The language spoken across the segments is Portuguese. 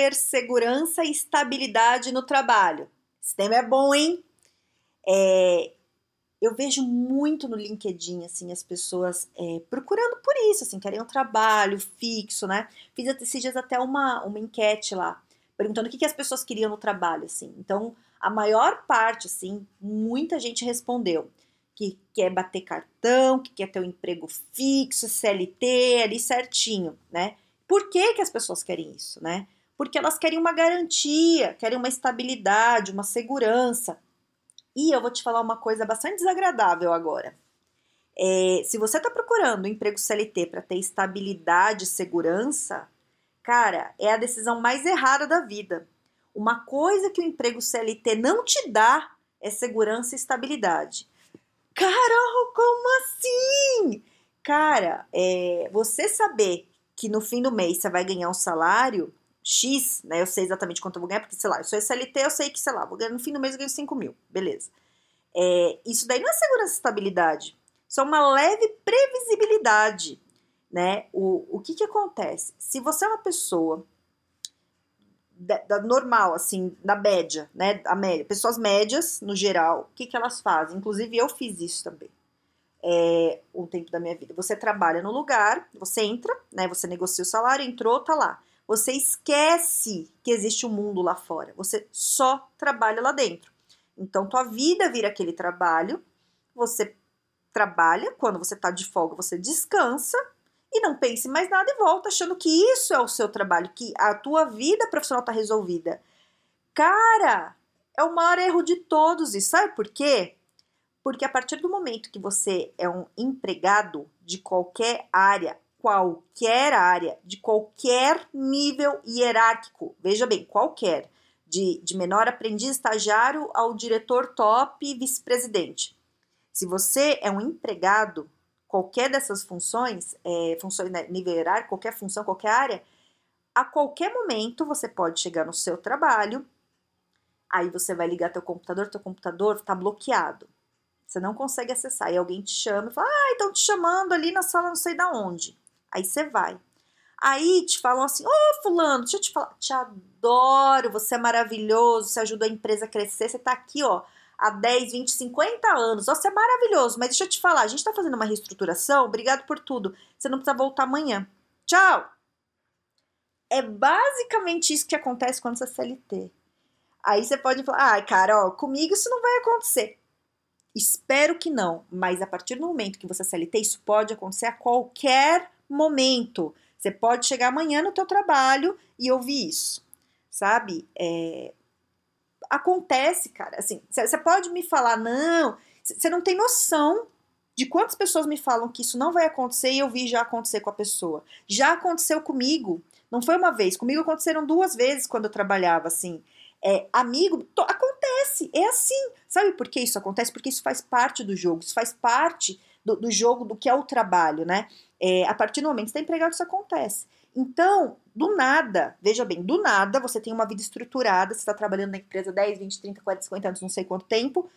Ter segurança e estabilidade no trabalho? Esse tema é bom, hein? É, eu vejo muito no LinkedIn, assim, as pessoas é, procurando por isso, assim, querem um trabalho fixo, né? Fiz esses dias até uma, uma enquete lá, perguntando o que, que as pessoas queriam no trabalho, assim. Então, a maior parte, assim, muita gente respondeu que quer bater cartão, que quer ter um emprego fixo, CLT, ali certinho, né? Por que, que as pessoas querem isso, né? Porque elas querem uma garantia, querem uma estabilidade, uma segurança. E eu vou te falar uma coisa bastante desagradável agora. É, se você está procurando um emprego CLT para ter estabilidade e segurança, cara, é a decisão mais errada da vida. Uma coisa que o emprego CLT não te dá é segurança e estabilidade. Carol, como assim? Cara, é, você saber que no fim do mês você vai ganhar um salário X, né? Eu sei exatamente quanto eu vou ganhar, porque, sei lá, eu sou SLT, eu sei que, sei lá, vou ganhar, no fim do mês eu ganho 5 mil, beleza. É, isso daí não é segurança e estabilidade, isso é uma leve previsibilidade, né? O, o que que acontece? Se você é uma pessoa da, da, normal, assim, da média, né? A média, pessoas médias, no geral, o que que elas fazem? Inclusive, eu fiz isso também é, um tempo da minha vida. Você trabalha no lugar, você entra, né? Você negocia o salário, entrou, tá lá. Você esquece que existe um mundo lá fora. Você só trabalha lá dentro. Então, tua vida vira aquele trabalho. Você trabalha, quando você tá de folga, você descansa e não pense mais nada e volta achando que isso é o seu trabalho, que a tua vida profissional tá resolvida. Cara, é o maior erro de todos. E sabe por quê? Porque a partir do momento que você é um empregado de qualquer área, qualquer área, de qualquer nível hierárquico, veja bem, qualquer, de, de menor aprendiz estagiário ao diretor top vice-presidente. Se você é um empregado, qualquer dessas funções, é, funções né, nível hierárquico, qualquer função, qualquer área, a qualquer momento você pode chegar no seu trabalho, aí você vai ligar teu computador, teu computador está bloqueado. Você não consegue acessar. E alguém te chama e fala: Ah, estão te chamando ali na sala não sei da onde. Aí você vai. Aí te falam assim: Ô, oh, Fulano, deixa eu te falar, te adoro, você é maravilhoso, você ajuda a empresa a crescer, você tá aqui, ó, há 10, 20, 50 anos. Você é maravilhoso, mas deixa eu te falar, a gente tá fazendo uma reestruturação, obrigado por tudo. Você não precisa voltar amanhã. Tchau! É basicamente isso que acontece quando você é CLT. Aí você pode falar, ah, cara, ó, comigo isso não vai acontecer. Espero que não, mas a partir do momento que você é CLT, isso pode acontecer a qualquer momento. Você pode chegar amanhã no teu trabalho e ouvir isso, sabe? É... Acontece, cara. Assim, você pode me falar, não, você não tem noção de quantas pessoas me falam que isso não vai acontecer e eu vi já acontecer com a pessoa. Já aconteceu comigo. Não foi uma vez, comigo aconteceram duas vezes quando eu trabalhava assim é, amigo, acontece, é assim. Sabe por que isso acontece? Porque isso faz parte do jogo, isso faz parte do, do jogo do que é o trabalho, né? É, a partir do momento que você está empregado, isso acontece. Então, do nada, veja bem, do nada você tem uma vida estruturada, você está trabalhando na empresa 10, 20, 30, 40, 50 anos, não sei quanto tempo.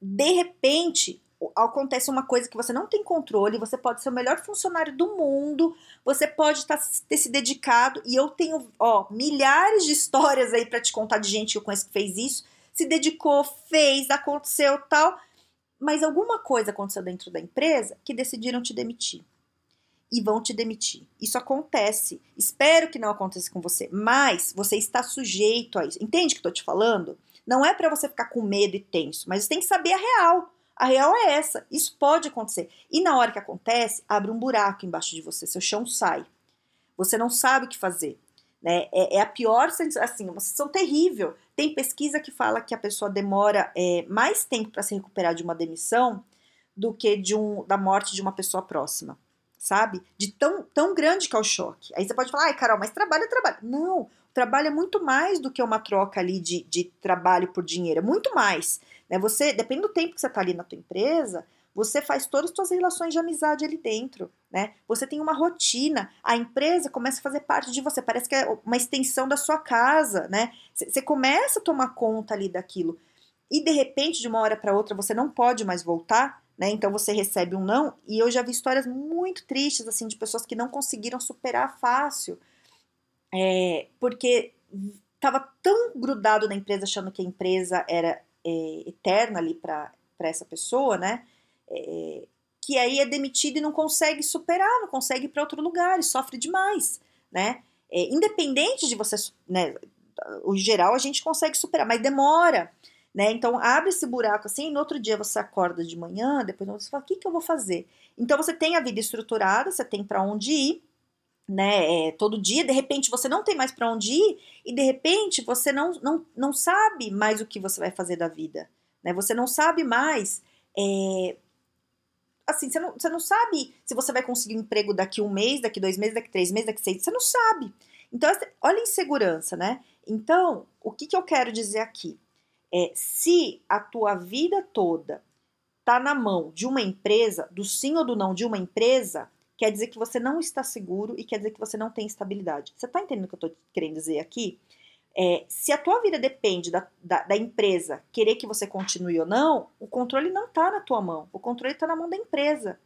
De repente, acontece uma coisa que você não tem controle, você pode ser o melhor funcionário do mundo, você pode tá, ter se dedicado, e eu tenho, ó, milhares de histórias aí para te contar de gente que eu conheço que fez isso, se dedicou, fez, aconteceu tal, mas alguma coisa aconteceu dentro da empresa que decidiram te demitir. E vão te demitir. Isso acontece. Espero que não aconteça com você, mas você está sujeito a isso. Entende o que tô te falando? Não é para você ficar com medo e tenso, mas você tem que saber a real. A real é essa. Isso pode acontecer. E na hora que acontece, abre um buraco embaixo de você, seu chão sai. Você não sabe o que fazer. Né? É, é a pior sensação, assim, uma sensação terrível. Tem pesquisa que fala que a pessoa demora é, mais tempo para se recuperar de uma demissão do que de um, da morte de uma pessoa próxima. sabe? De tão, tão grande que é o choque. Aí você pode falar, ai, Carol, mas trabalho é trabalho. Não, trabalho é muito mais do que uma troca ali de, de trabalho por dinheiro, é muito mais. Né? Você, depende do tempo que você está ali na tua empresa, você faz todas as suas relações de amizade ali dentro, né? Você tem uma rotina, a empresa começa a fazer parte de você, parece que é uma extensão da sua casa, né? Você começa a tomar conta ali daquilo. E de repente, de uma hora para outra, você não pode mais voltar, né? Então você recebe um não, e eu já vi histórias muito tristes assim de pessoas que não conseguiram superar fácil, é, porque estava tão grudado na empresa achando que a empresa era é, eterna ali para essa pessoa, né? É, que aí é demitido e não consegue superar, não consegue ir para outro lugar e sofre demais, né? É, independente de você, né? O geral a gente consegue superar, mas demora, né? Então abre esse buraco assim, e no outro dia você acorda de manhã, depois você fala, o que, que eu vou fazer? Então você tem a vida estruturada, você tem para onde ir, né? É, todo dia, de repente você não tem mais para onde ir e de repente você não, não, não sabe mais o que você vai fazer da vida, né? Você não sabe mais é, assim, você não, você não sabe se você vai conseguir um emprego daqui um mês, daqui dois meses, daqui três meses, daqui seis, você não sabe. Então, olha a insegurança, né? Então, o que, que eu quero dizer aqui? É, se a tua vida toda tá na mão de uma empresa, do sim ou do não de uma empresa, quer dizer que você não está seguro e quer dizer que você não tem estabilidade. Você tá entendendo o que eu tô querendo dizer aqui? É, se a tua vida depende da, da, da, empresa querer que você continue ou não, o controle não está na tua mão, o controle está na mão da empresa.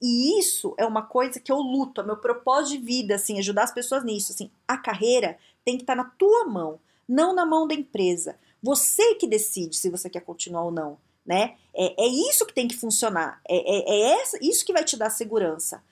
E isso é uma coisa que eu luto, é meu propósito de vida, assim, ajudar as pessoas nisso. Assim, a carreira tem que estar tá na tua mão, não na mão da empresa. Você que decide se você quer continuar ou não, né? É, é isso que tem que funcionar, é, é, é isso que vai te dar segurança.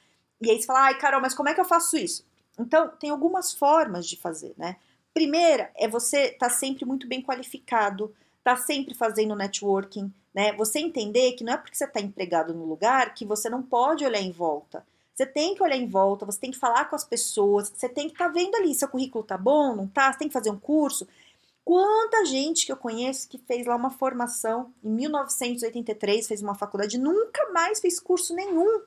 E aí você fala, ai, Carol, mas como é que eu faço isso? Então, tem algumas formas de fazer, né? Primeira é você estar tá sempre muito bem qualificado, tá sempre fazendo networking, né? Você entender que não é porque você está empregado no lugar que você não pode olhar em volta. Você tem que olhar em volta, você tem que falar com as pessoas, você tem que estar tá vendo ali, seu currículo tá bom, não tá, você tem que fazer um curso. Quanta gente que eu conheço que fez lá uma formação em 1983, fez uma faculdade, nunca mais fez curso nenhum.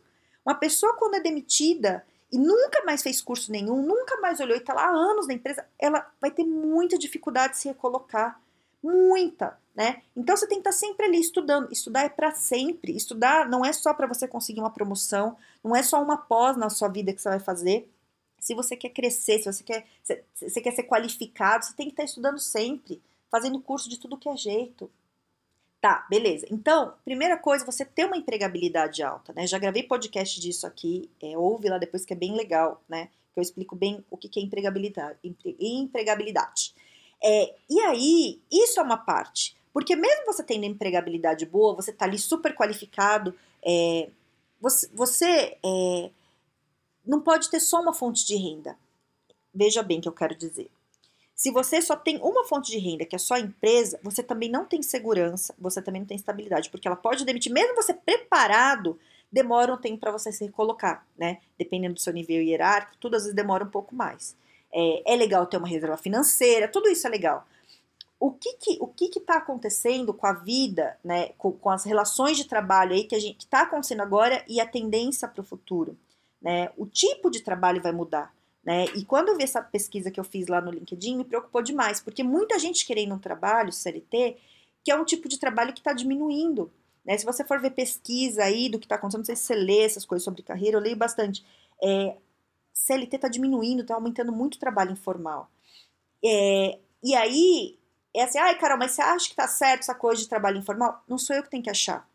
Uma pessoa quando é demitida, e nunca mais fez curso nenhum, nunca mais olhou e está lá há anos na empresa, ela vai ter muita dificuldade de se recolocar. Muita, né? Então você tem que estar tá sempre ali estudando. Estudar é para sempre. Estudar não é só para você conseguir uma promoção, não é só uma pós na sua vida que você vai fazer. Se você quer crescer, se você quer, se você quer ser qualificado, você tem que estar tá estudando sempre, fazendo curso de tudo que é jeito. Tá, beleza. Então, primeira coisa, você ter uma empregabilidade alta, né? Já gravei podcast disso aqui, é, ouve lá depois que é bem legal, né? Que eu explico bem o que, é empregabilidade. empregabilidade. É, e aí, isso é uma parte. Porque mesmo você tendo empregabilidade boa, você tá ali super qualificado, é, você, você é, não pode ter só uma fonte de renda. Veja bem o que eu quero dizer. Se você só tem uma fonte de renda, que é só a empresa, você também não tem segurança, você também não tem estabilidade, porque ela pode demitir, mesmo você preparado, demora um tempo para você se recolocar, né? Dependendo do seu nível hierárquico, tudo às vezes demora um pouco mais. É, é legal ter uma reserva financeira, tudo isso é legal. O que que o que está acontecendo com a vida, né? Com, com, as relações de trabalho aí que a gente está acontecendo agora e a tendência para o futuro, né? O tipo de trabalho vai mudar. Né? E quando eu vi essa pesquisa que eu fiz lá no LinkedIn, me preocupou demais, porque muita gente querendo um trabalho, CLT, que é um tipo de trabalho que está diminuindo. Né? Se você for ver pesquisa aí do que está acontecendo, não sei se você lê essas coisas sobre carreira, eu leio bastante. É, CLT está diminuindo, está aumentando muito o trabalho informal. É, e aí, é assim, ai, Carol, mas você acha que está certo essa coisa de trabalho informal? Não sou eu que tenho que achar.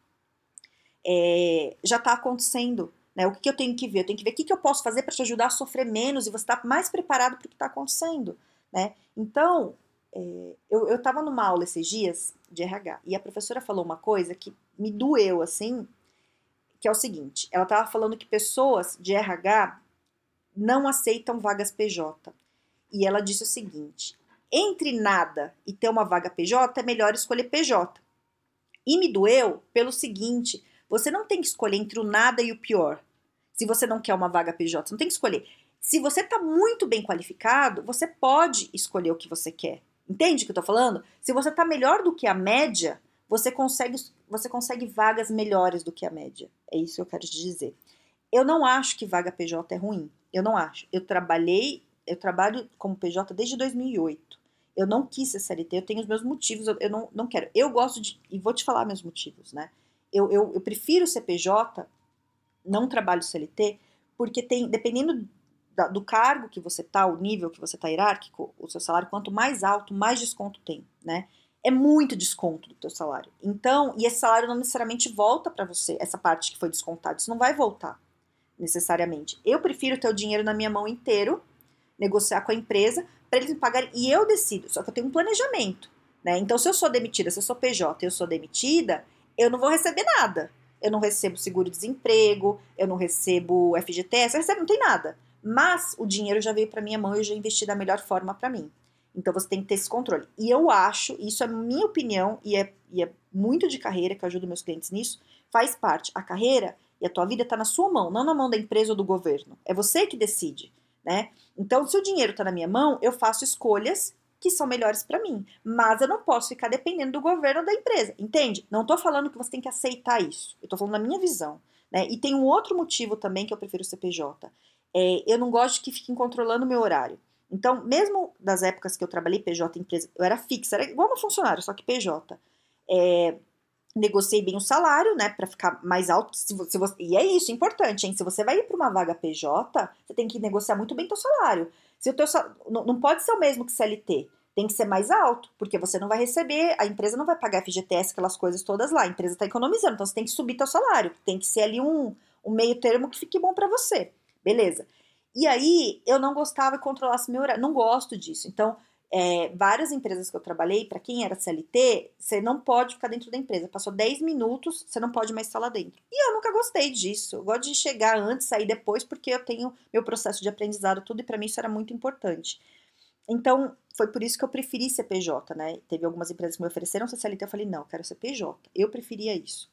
É, já está acontecendo. Né? O que, que, eu tenho que ver? Eu tenho que ver o que, que eu posso fazer para te ajudar a sofrer menos e você estar tá mais preparado para o que está acontecendo. Né? Então, é, eu estava numa aula esses dias de RH e a professora falou uma coisa que me doeu assim, que é o seguinte: ela estava falando que pessoas de RH não aceitam vagas PJ. E ela disse o seguinte: entre nada e ter uma vaga PJ, é melhor escolher PJ. E me doeu pelo seguinte: você não tem que escolher entre o nada e o pior. Se você não quer uma vaga PJ, você não tem que escolher. Se você está muito bem qualificado, você pode escolher o que você quer. Entende o que eu estou falando? Se você está melhor do que a média, você consegue, você consegue vagas melhores do que a média. É isso que eu quero te dizer. Eu não acho que vaga PJ é ruim. Eu não acho. Eu trabalhei, eu trabalho como PJ desde 2008. Eu não quis ser CLT, eu tenho os meus motivos, eu, eu não, não quero. Eu gosto de, e vou te falar meus motivos, né? Eu, eu, eu prefiro ser PJ, não trabalho CLT, porque tem, dependendo da, do cargo que você tá, o nível que você tá hierárquico, o seu salário, quanto mais alto, mais desconto tem, né? É muito desconto do teu salário. Então, e esse salário não necessariamente volta para você, essa parte que foi descontada, isso não vai voltar necessariamente. Eu prefiro ter o dinheiro na minha mão inteiro, negociar com a empresa, para eles me pagarem, e eu decido, só que eu tenho um planejamento, né? Então, se eu sou demitida, se eu sou PJ eu sou demitida, eu não vou receber nada. Eu não recebo seguro-desemprego, eu não recebo FGTS, eu recebo, não tem nada. Mas o dinheiro já veio para minha mão e eu já investi da melhor forma para mim. Então você tem que ter esse controle. E eu acho, isso é minha opinião, e é, e é muito de carreira, que eu ajudo meus clientes nisso, faz parte. A carreira e a tua vida está na sua mão, não na mão da empresa ou do governo. É você que decide, né? Então, se o dinheiro está na minha mão, eu faço escolhas que são melhores para mim. Mas eu não posso ficar dependendo do governo da empresa, entende? Não estou falando que você tem que aceitar isso. Eu estou falando da minha visão. Né? E tem um outro motivo também que eu prefiro o CPJ. É, eu não gosto que fiquem controlando o meu horário. Então, mesmo das épocas que eu trabalhei PJ empresa, eu era fixa, era igual uma funcionária, só que PJ. É, negociei bem o salário, né, para ficar mais alto. Se você, se você, e é isso, importante, hein? Se você vai ir para uma vaga PJ, você tem que negociar muito bem teu salário. Se o teu não, não pode ser o mesmo que CLT, tem que ser mais alto, porque você não vai receber, a empresa não vai pagar FGTS, aquelas coisas todas lá. A empresa está economizando, então você tem que subir teu salário, tem que ser ali um, um meio termo que fique bom para você. Beleza? E aí eu não gostava que controlasse meu horário, não gosto disso. Então, é, várias empresas que eu trabalhei, para quem era CLT, você não pode ficar dentro da empresa. Passou 10 minutos, você não pode mais estar lá dentro. E eu nunca gostei disso. Eu gosto de chegar antes, sair depois, porque eu tenho meu processo de aprendizado, tudo, e para mim isso era muito importante. Então, foi por isso que eu preferi ser PJ, né? Teve algumas empresas que me ofereceram ser CLT, eu falei, não, eu quero ser PJ. Eu preferia isso.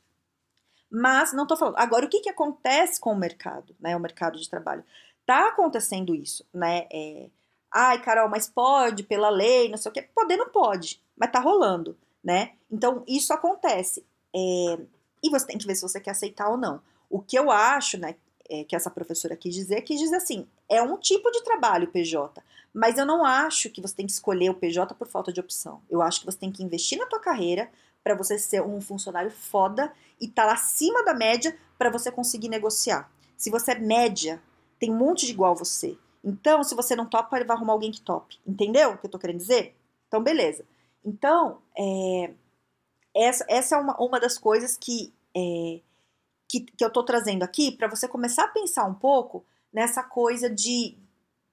Mas, não tô falando. Agora, o que, que acontece com o mercado, né? O mercado de trabalho. Tá acontecendo isso, né? É, Ai, Carol, mas pode pela lei, não sei o quê. Poder não pode, mas tá rolando, né? Então, isso acontece. É, e você tem que ver se você quer aceitar ou não. O que eu acho, né, é, que essa professora quis dizer, quis dizer assim, é um tipo de trabalho PJ, mas eu não acho que você tem que escolher o PJ por falta de opção. Eu acho que você tem que investir na tua carreira para você ser um funcionário foda e estar tá acima da média para você conseguir negociar. Se você é média, tem um monte de igual você. Então, se você não topa, ele vai arrumar alguém que tope. Entendeu o que eu tô querendo dizer? Então, beleza. Então, é, essa, essa é uma, uma das coisas que, é, que, que, eu tô trazendo aqui para você começar a pensar um pouco nessa coisa de,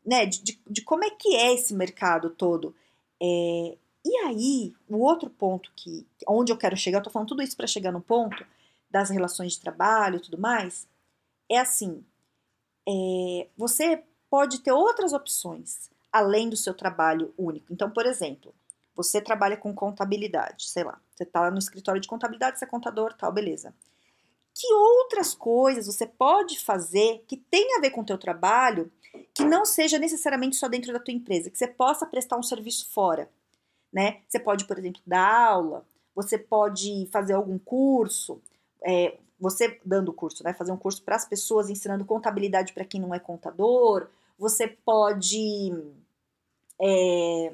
né, de, de, de como é que é esse mercado todo. É, e aí, o outro ponto que, onde eu quero chegar, eu tô falando tudo isso para chegar no ponto das relações de trabalho e tudo mais, é assim, é, você pode ter outras opções além do seu trabalho único. Então, por exemplo, você trabalha com contabilidade, sei lá, você está no escritório de contabilidade, você é contador, tal, beleza. Que outras coisas você pode fazer que tenha a ver com o teu trabalho, que não seja necessariamente só dentro da tua empresa, que você possa prestar um serviço fora, né? Você pode, por exemplo, dar aula, você pode fazer algum curso, é, você dando curso, né? Fazer um curso para as pessoas ensinando contabilidade para quem não é contador, você pode, é,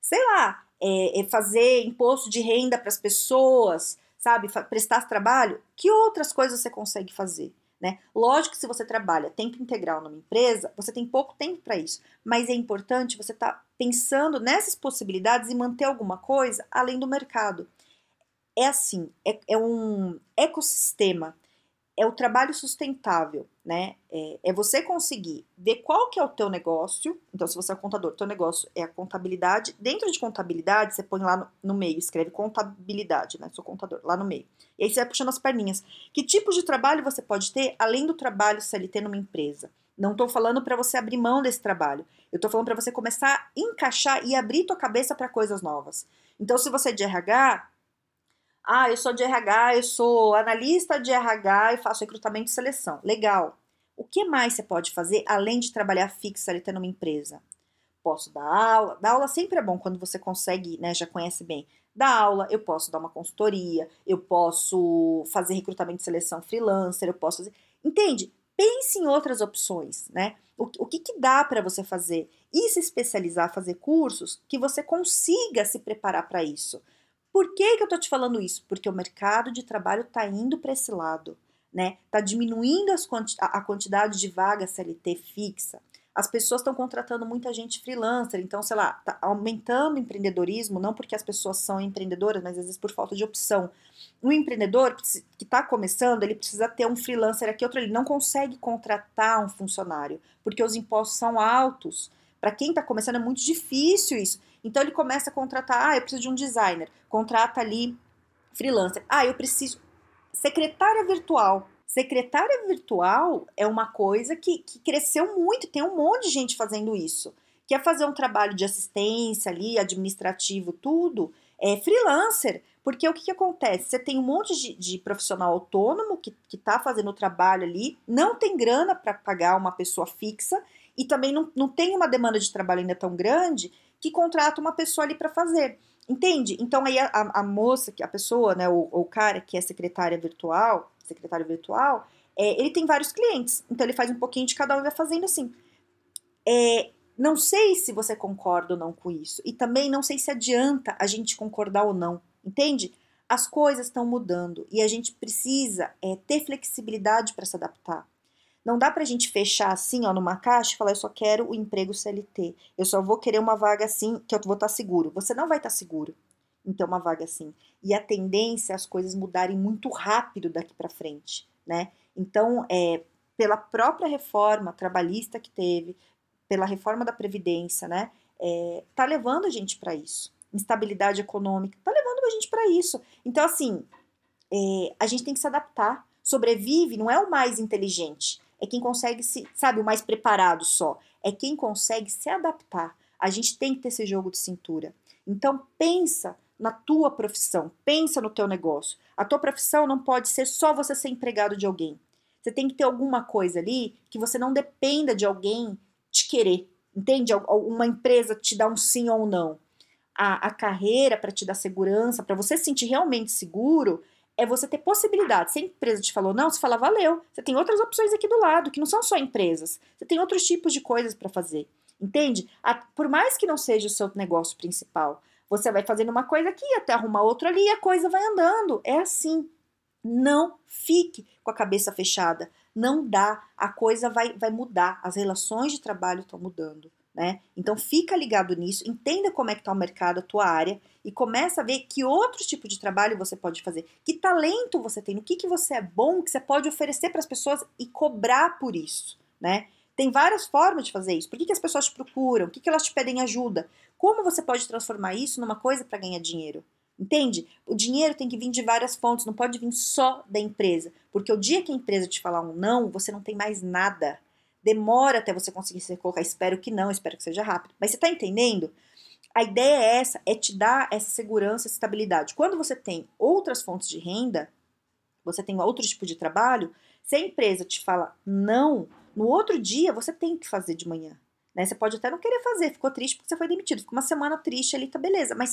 sei lá, é, é fazer imposto de renda para as pessoas, sabe? Prestar trabalho. Que outras coisas você consegue fazer? Né? Lógico que se você trabalha tempo integral numa empresa, você tem pouco tempo para isso, mas é importante você estar tá pensando nessas possibilidades e manter alguma coisa além do mercado. É assim, é, é um ecossistema é o trabalho sustentável, né? É, é, você conseguir ver qual que é o teu negócio. Então, se você é contador, teu negócio é a contabilidade. Dentro de contabilidade, você põe lá no, no, meio, escreve contabilidade, né? Sou contador, lá no meio. E aí você vai puxando as perninhas. Que tipo de trabalho você pode ter além do trabalho CLT numa empresa? Não estou falando para você abrir mão desse trabalho. Eu estou falando para você começar a encaixar e abrir tua cabeça para coisas novas. Então, se você é de RH, ah, eu sou de RH, eu sou analista de RH e faço recrutamento e seleção. Legal. O que mais você pode fazer além de trabalhar fixa ali tendo uma empresa? Posso dar aula. Dar aula sempre é bom quando você consegue, né, já conhece bem. Dar aula, eu posso dar uma consultoria, eu posso fazer recrutamento e seleção freelancer, eu posso fazer. Entende? pense em outras opções, né? O, o que, que dá para você fazer? E se especializar, fazer cursos que você consiga se preparar para isso. Por que, que eu tô te falando isso? Porque o mercado de trabalho está indo para esse lado, né? Tá diminuindo quanti a quantidade de vagas CLT fixa. As pessoas estão contratando muita gente freelancer, então, sei lá, tá aumentando o empreendedorismo, não porque as pessoas são empreendedoras, mas às vezes por falta de opção. Um empreendedor que está começando, ele precisa ter um freelancer aqui, outro, ele não consegue contratar um funcionário, porque os impostos são altos. Para quem está começando é muito difícil isso. Então ele começa a contratar, ah, eu preciso de um designer, contrata ali freelancer. Ah, eu preciso secretária virtual. Secretária virtual é uma coisa que, que cresceu muito, tem um monte de gente fazendo isso. Quer fazer um trabalho de assistência ali, administrativo, tudo, é freelancer. Porque o que, que acontece? Você tem um monte de, de profissional autônomo que está fazendo o trabalho ali, não tem grana para pagar uma pessoa fixa e também não, não tem uma demanda de trabalho ainda tão grande que contrata uma pessoa ali para fazer. Entende? Então aí a, a, moça, a pessoa, né, o, o cara que é secretária virtual, secretário virtual, é, ele tem vários clientes. Então ele faz um pouquinho de cada um e vai fazendo assim. É, não sei se você concorda ou não com isso. E também não sei se adianta a gente concordar ou não. Entende? As coisas estão mudando e a gente precisa é, ter flexibilidade para se adaptar. Não dá para a gente fechar assim, ó, numa caixa e falar, eu só quero o emprego CLT. Eu só vou querer uma vaga assim que eu vou estar tá seguro. Você não vai estar tá seguro em ter uma vaga assim. E a tendência é as coisas mudarem muito rápido daqui para frente, né? Então, é, pela própria reforma trabalhista que teve, pela reforma da Previdência, né? É, tá levando a gente para isso. Instabilidade econômica, tá levando a gente para isso. Então, assim, é, a gente tem que se adaptar. Sobrevive não é o mais inteligente, é quem consegue se, sabe, o mais preparado só. É quem consegue se adaptar. A gente tem que ter esse jogo de cintura. Então, pensa na tua profissão, pensa no teu negócio. A tua profissão não pode ser só você ser empregado de alguém. Você tem que ter alguma coisa ali que você não dependa de alguém te querer, entende? Uma empresa te dar um sim ou um não. A, a carreira para te dar segurança, para você se sentir realmente seguro, é você ter possibilidade. Se a empresa te falou não, você fala valeu. Você tem outras opções aqui do lado, que não são só empresas. Você tem outros tipos de coisas para fazer. Entende? Por mais que não seja o seu negócio principal, você vai fazendo uma coisa aqui, até arrumar outra ali e a coisa vai andando. É assim. Não fique com a cabeça fechada. Não dá. A coisa vai, vai mudar. As relações de trabalho estão mudando. Né? Então fica ligado nisso, entenda como é que está o mercado, a tua área e começa a ver que outros tipos de trabalho você pode fazer, que talento você tem, no que, que você é bom, que você pode oferecer para as pessoas e cobrar por isso, né? Tem várias formas de fazer isso. Por que, que as pessoas te procuram? O que, que elas te pedem ajuda? Como você pode transformar isso numa coisa para ganhar dinheiro? Entende? O dinheiro tem que vir de várias fontes, não pode vir só da empresa. Porque o dia que a empresa te falar um não, você não tem mais nada. Demora até você conseguir se colocar. Espero que não, espero que seja rápido. Mas você está entendendo? A ideia é essa, é te dar essa segurança, essa estabilidade. Quando você tem outras fontes de renda, você tem outro tipo de trabalho, se a empresa te fala não, no outro dia você tem que fazer de manhã. Né? Você pode até não querer fazer, ficou triste porque você foi demitido, ficou uma semana triste ali, tá beleza. Mas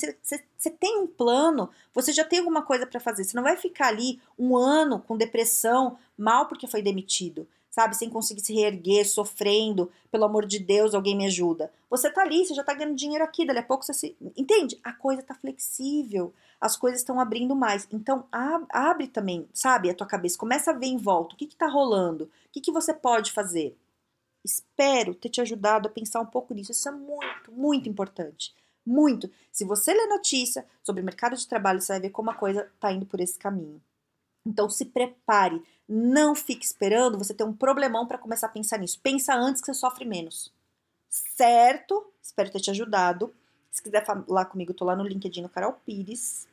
você tem um plano, você já tem alguma coisa para fazer. Você não vai ficar ali um ano com depressão, mal porque foi demitido, sabe? Sem conseguir se reerguer, sofrendo, pelo amor de Deus, alguém me ajuda. Você tá ali, você já tá ganhando dinheiro aqui, dali a pouco você se. Entende? A coisa tá flexível, as coisas estão abrindo mais. Então, abre também, sabe, a tua cabeça, começa a ver em volta o que, que tá rolando, o que, que você pode fazer. Espero ter te ajudado a pensar um pouco nisso. Isso é muito, muito importante. Muito. Se você ler notícia sobre mercado de trabalho, você vai ver como a coisa está indo por esse caminho. Então se prepare, não fique esperando você ter um problemão para começar a pensar nisso. Pensa antes que você sofre menos. Certo? Espero ter te ajudado. Se quiser falar comigo, tô lá no LinkedIn no Carol Pires.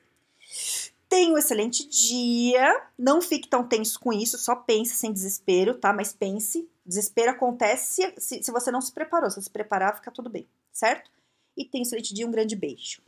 Tenha um excelente dia. Não fique tão tenso com isso, só pense sem desespero, tá? Mas pense. Desespero acontece se, se, você não se preparou. Se se preparar, fica tudo bem, certo? E tenha um excelente dia, um grande beijo.